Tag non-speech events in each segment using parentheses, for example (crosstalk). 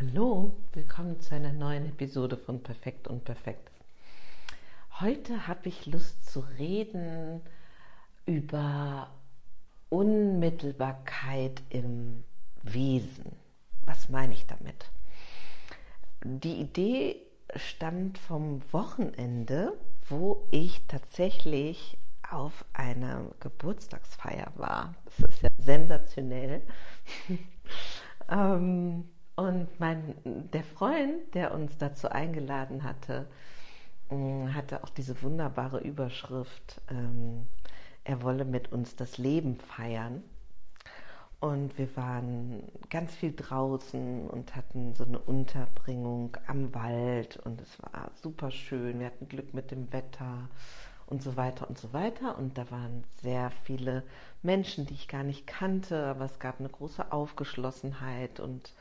Hallo, willkommen zu einer neuen Episode von Perfekt und Perfekt. Heute habe ich Lust zu reden über Unmittelbarkeit im Wesen. Was meine ich damit? Die Idee stammt vom Wochenende, wo ich tatsächlich auf einer Geburtstagsfeier war. Das ist ja sensationell. (laughs) ähm, und mein, der Freund, der uns dazu eingeladen hatte, mm, hatte auch diese wunderbare Überschrift, ähm, er wolle mit uns das Leben feiern. Und wir waren ganz viel draußen und hatten so eine Unterbringung am Wald und es war super schön. Wir hatten Glück mit dem Wetter und so weiter und so weiter. Und da waren sehr viele Menschen, die ich gar nicht kannte, aber es gab eine große Aufgeschlossenheit und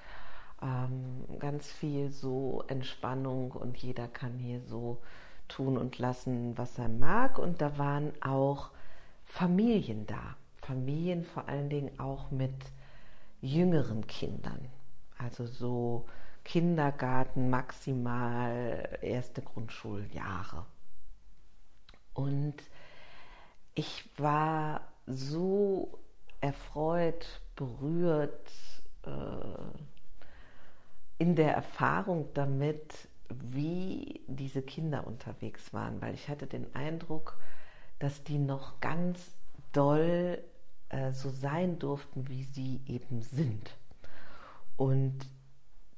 ähm, ganz viel so Entspannung und jeder kann hier so tun und lassen, was er mag. Und da waren auch Familien da. Familien vor allen Dingen auch mit jüngeren Kindern. Also so Kindergarten maximal erste Grundschuljahre. Und ich war so erfreut, berührt, äh, in der Erfahrung damit, wie diese Kinder unterwegs waren, weil ich hatte den Eindruck, dass die noch ganz doll äh, so sein durften, wie sie eben sind. Und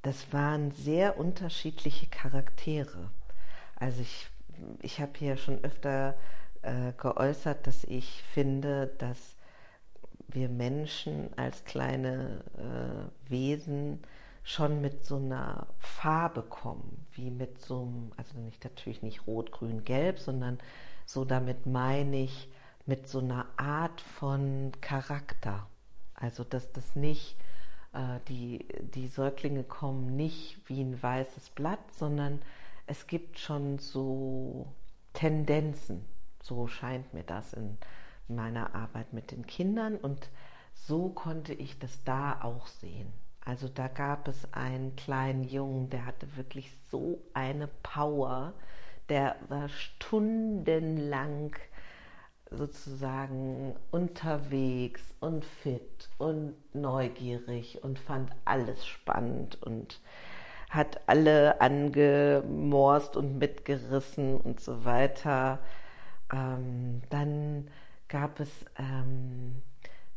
das waren sehr unterschiedliche Charaktere. Also ich, ich habe hier schon öfter äh, geäußert, dass ich finde, dass wir Menschen als kleine äh, Wesen schon mit so einer Farbe kommen, wie mit so einem, also nicht natürlich nicht rot, grün, gelb, sondern so damit meine ich mit so einer Art von Charakter. Also dass das nicht, äh, die, die Säuglinge kommen nicht wie ein weißes Blatt, sondern es gibt schon so Tendenzen. So scheint mir das in meiner Arbeit mit den Kindern und so konnte ich das da auch sehen. Also da gab es einen kleinen Jungen, der hatte wirklich so eine Power, der war stundenlang sozusagen unterwegs und fit und neugierig und fand alles spannend und hat alle angemorst und mitgerissen und so weiter. Ähm, dann gab es ähm,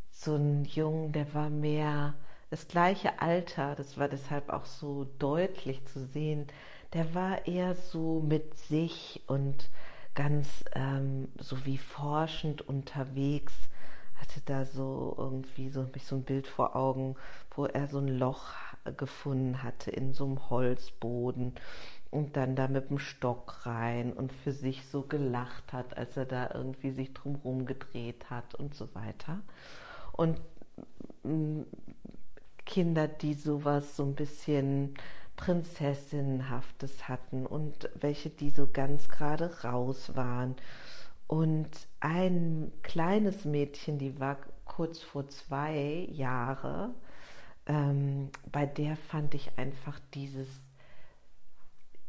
so einen Jungen, der war mehr das gleiche Alter, das war deshalb auch so deutlich zu sehen, der war eher so mit sich und ganz ähm, so wie forschend unterwegs, hatte da so irgendwie so, so ein Bild vor Augen, wo er so ein Loch gefunden hatte in so einem Holzboden und dann da mit dem Stock rein und für sich so gelacht hat, als er da irgendwie sich drumherum gedreht hat und so weiter. Und mm, Kinder, die sowas so ein bisschen Prinzessinnenhaftes hatten und welche, die so ganz gerade raus waren. Und ein kleines Mädchen, die war kurz vor zwei Jahre, ähm, bei der fand ich einfach dieses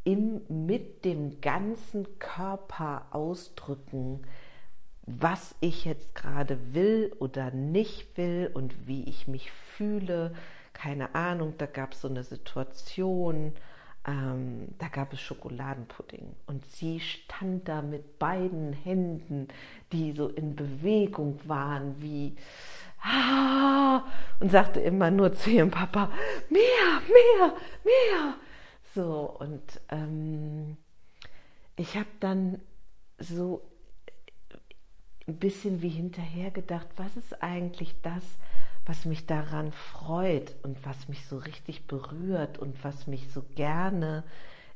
im, mit dem ganzen Körper ausdrücken, was ich jetzt gerade will oder nicht will und wie ich mich fühle. Keine Ahnung, da gab es so eine Situation, ähm, da gab es Schokoladenpudding und sie stand da mit beiden Händen, die so in Bewegung waren, wie ah, und sagte immer nur zu ihrem Papa, mehr, mehr, mehr. So, und ähm, ich habe dann so ein bisschen wie hinterher gedacht, was ist eigentlich das, was mich daran freut und was mich so richtig berührt und was mich so gerne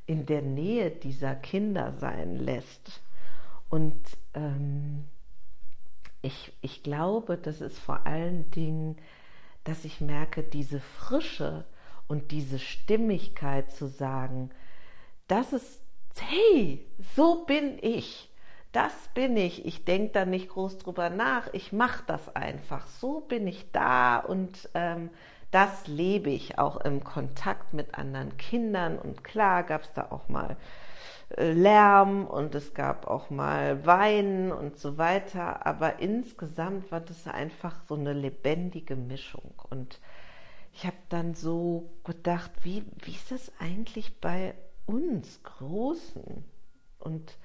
in der Nähe dieser Kinder sein lässt. Und ähm, ich, ich glaube, das ist vor allen Dingen, dass ich merke, diese Frische und diese Stimmigkeit zu sagen, das ist, hey, so bin ich das bin ich. Ich denke da nicht groß drüber nach. Ich mache das einfach. So bin ich da und ähm, das lebe ich auch im Kontakt mit anderen Kindern. Und klar gab es da auch mal äh, Lärm und es gab auch mal Weinen und so weiter. Aber insgesamt war das einfach so eine lebendige Mischung. Und ich habe dann so gedacht, wie, wie ist das eigentlich bei uns Großen? Und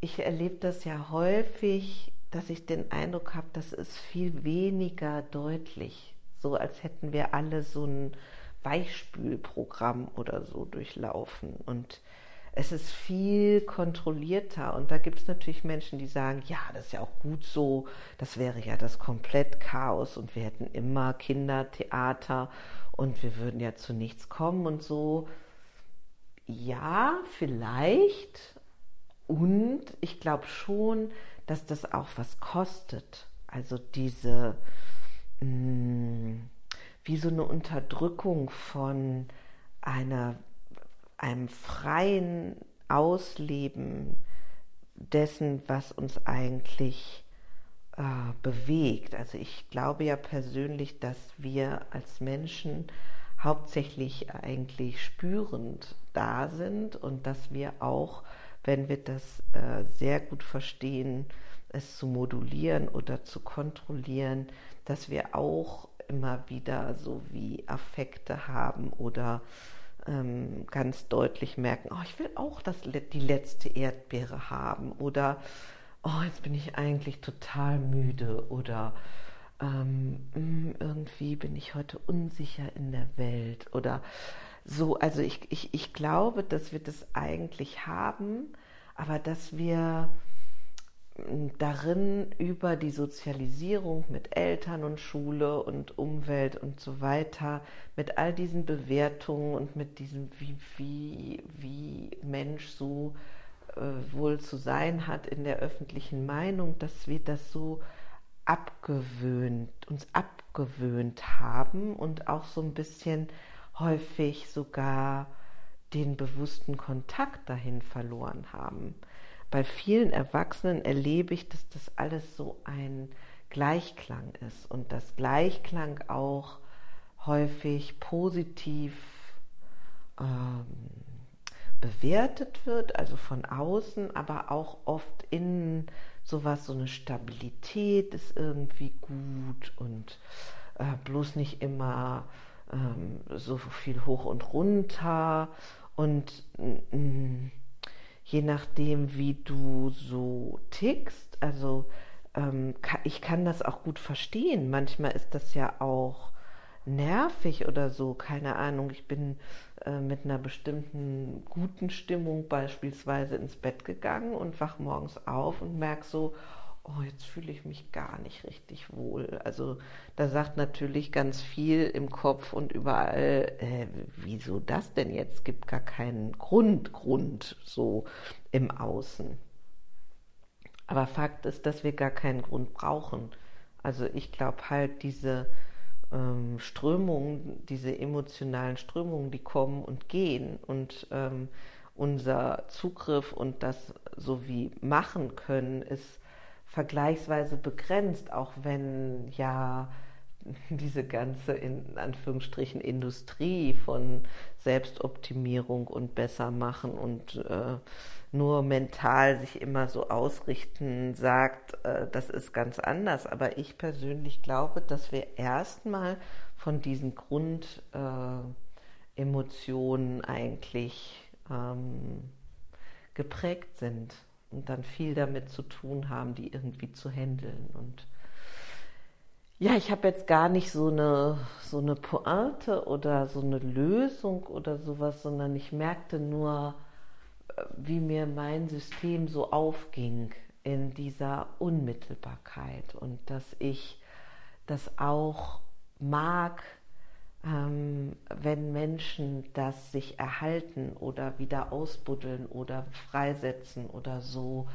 ich erlebe das ja häufig, dass ich den Eindruck habe, das ist viel weniger deutlich. So als hätten wir alle so ein Weichspülprogramm oder so durchlaufen. Und es ist viel kontrollierter. Und da gibt es natürlich Menschen, die sagen, ja, das ist ja auch gut so, das wäre ja das komplett Chaos und wir hätten immer Kindertheater und wir würden ja zu nichts kommen und so. Ja, vielleicht. Und ich glaube schon, dass das auch was kostet. Also diese, mh, mm, wie so eine Unterdrückung von einer einem freien Ausleben dessen, was uns eigentlich äh, bewegt. Also ich glaube ja persönlich, dass wir als Menschen hauptsächlich eigentlich spürend da sind und dass wir auch, wenn wir das äh, sehr gut verstehen, es zu modulieren oder zu kontrollieren, dass wir auch immer wieder so wie Affekte haben oder ähm, ganz deutlich merken, oh, ich will auch das, die letzte Erdbeere haben oder oh, jetzt bin ich eigentlich total müde oder ähm, hm, irgendwie bin ich heute unsicher in der Welt oder so. Also ich, ich, ich glaube, dass wir das eigentlich haben, aber dass wir darin über die Sozialisierung mit Eltern und Schule und Umwelt und so weiter, mit all diesen Bewertungen und mit diesem, wie, wie, wie Mensch so äh, wohl zu sein hat in der öffentlichen Meinung, dass wir das so abgewöhnt, uns abgewöhnt haben und auch so ein bisschen häufig sogar den bewussten Kontakt dahin verloren haben. Bei vielen Erwachsenen erlebe ich, dass das alles so ein Gleichklang ist und dass Gleichklang auch häufig positiv ähm, bewertet wird, also von außen, aber auch oft innen sowas, so eine Stabilität ist irgendwie gut und äh, bloß nicht immer ähm, so viel hoch und runter und mm, je nachdem, wie du so tickst. Also ähm, ich kann das auch gut verstehen. Manchmal ist das ja auch nervig oder so, keine Ahnung. Ich bin äh, mit einer bestimmten guten Stimmung beispielsweise ins Bett gegangen und wach morgens auf und merke so, oh, jetzt fühle ich mich gar nicht richtig wohl. Also da sagt natürlich ganz viel im Kopf und überall, äh, wieso das denn jetzt? Gibt gar keinen Grund, Grund so im Außen. Aber Fakt ist, dass wir gar keinen Grund brauchen. Also ich glaube halt diese ähm, Strömungen, diese emotionalen Strömungen, die kommen und gehen und ähm, unser Zugriff und das so wie machen können, ist vergleichsweise begrenzt, auch wenn ja (laughs) diese ganze in Anführungsstrichen Industrie von Selbstoptimierung und Bessermachen und äh, nur mental sich immer so ausrichten sagt, äh, das ist ganz anders. Aber ich persönlich glaube, dass wir erstmal von diesen Grundemotionen äh, eigentlich ähm, geprägt sind und dann viel damit zu tun haben, die irgendwie zu handeln. Und ja, ich habe jetzt gar nicht so eine, so eine Pointe oder so eine Lösung oder sowas, sondern ich merkte nur, äh, wie mir mein System so aufging in dieser Unmittelbarkeit und dass ich das auch mag, ähm, wenn Menschen das sich erhalten oder wieder ausbuddeln oder freisetzen oder so.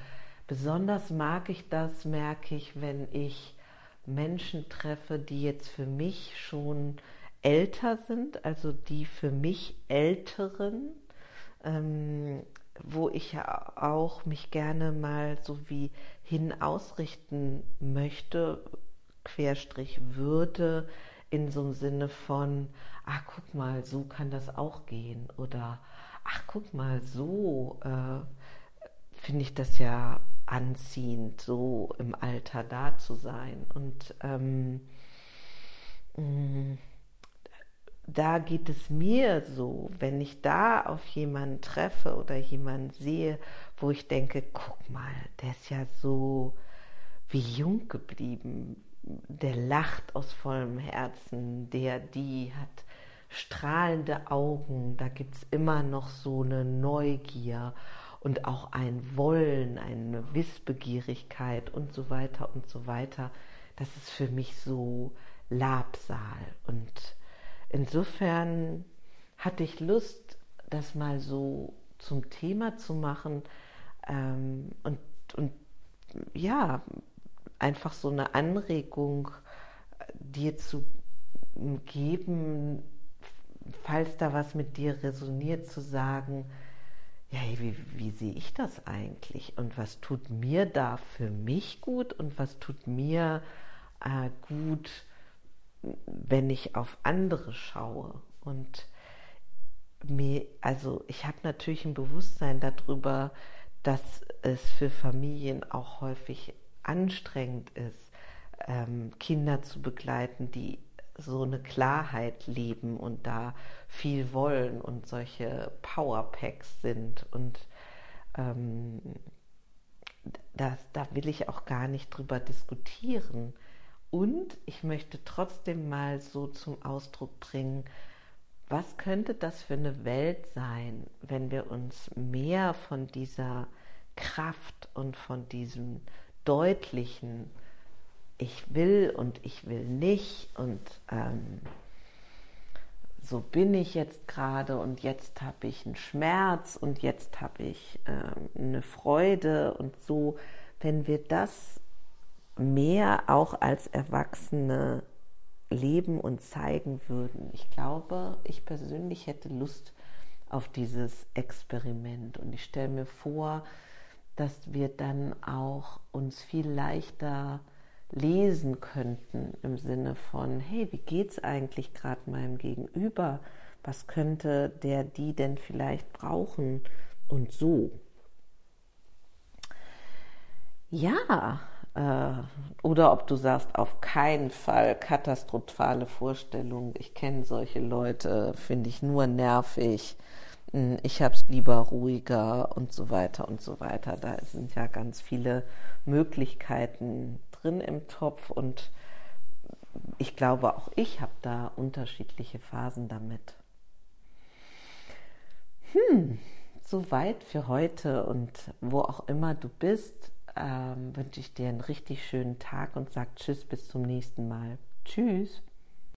Besonders mag ich das, merke ich, wenn ich Menschen treffe, die jetzt für mich schon älter sind, also die für mich Älteren, ähm, wo ich ja auch mich gerne mal so wie hin ausrichten möchte, Querstrich würde, in so einem Sinne von, ach guck mal, so kann das auch gehen oder ach guck mal, so äh, finde ich das ja anziehend, so im Alter da zu sein. Und ähm, mm, da geht es mir so, wenn ich da auf jemanden treffe oder jemanden sehe, wo ich denke, guck mal, der ist ja so wie jung geblieben, der lacht aus vollem Herzen, der, die hat strahlende Augen, da gibt es immer noch so eine Neugier und auch ein Wollen, eine Wissbegierigkeit und so weiter und so weiter. Das ist für mich so Labsal. Und insofern hatte ich Lust, das mal so zum Thema zu machen ähm, und, und ja, einfach so eine Anregung dir zu geben, falls da was mit dir resoniert, zu sagen, ja, wie, wie sehe ich das eigentlich? Und was tut mir da für mich gut und was tut mir äh, gut, wenn ich auf andere schaue? Und mir, also ich habe natürlich ein Bewusstsein darüber, dass es für Familien auch häufig anstrengend ist, ähm, Kinder zu begleiten, die so eine Klarheit leben und da viel wollen und solche Powerpacks sind. Und ähm, das, da will ich auch gar nicht drüber diskutieren. Und ich möchte trotzdem mal so zum Ausdruck bringen, was könnte das für eine Welt sein, wenn wir uns mehr von dieser Kraft und von diesem deutlichen, ich will und ich will nicht und ähm, so bin ich jetzt gerade und jetzt habe ich einen Schmerz und jetzt habe ich ähm, eine Freude und so, wenn wir das mehr auch als Erwachsene leben und zeigen würden. Ich glaube, ich persönlich hätte Lust auf dieses Experiment und ich stelle mir vor, dass wir dann auch uns viel leichter lesen könnten im Sinne von, hey, wie geht's eigentlich gerade meinem Gegenüber? Was könnte der die denn vielleicht brauchen? Und so. Ja, äh, oder ob du sagst, auf keinen Fall katastrophale Vorstellung. Ich kenne solche Leute, finde ich nur nervig. Ich habe es lieber ruhiger und so weiter und so weiter. Da sind ja ganz viele Möglichkeiten drin im Topf und ich glaube, auch ich habe da unterschiedliche Phasen damit. Hm, soweit für heute und wo auch immer du bist, ähm, wünsche ich dir einen richtig schönen Tag und sag Tschüss bis zum nächsten Mal. Tschüss.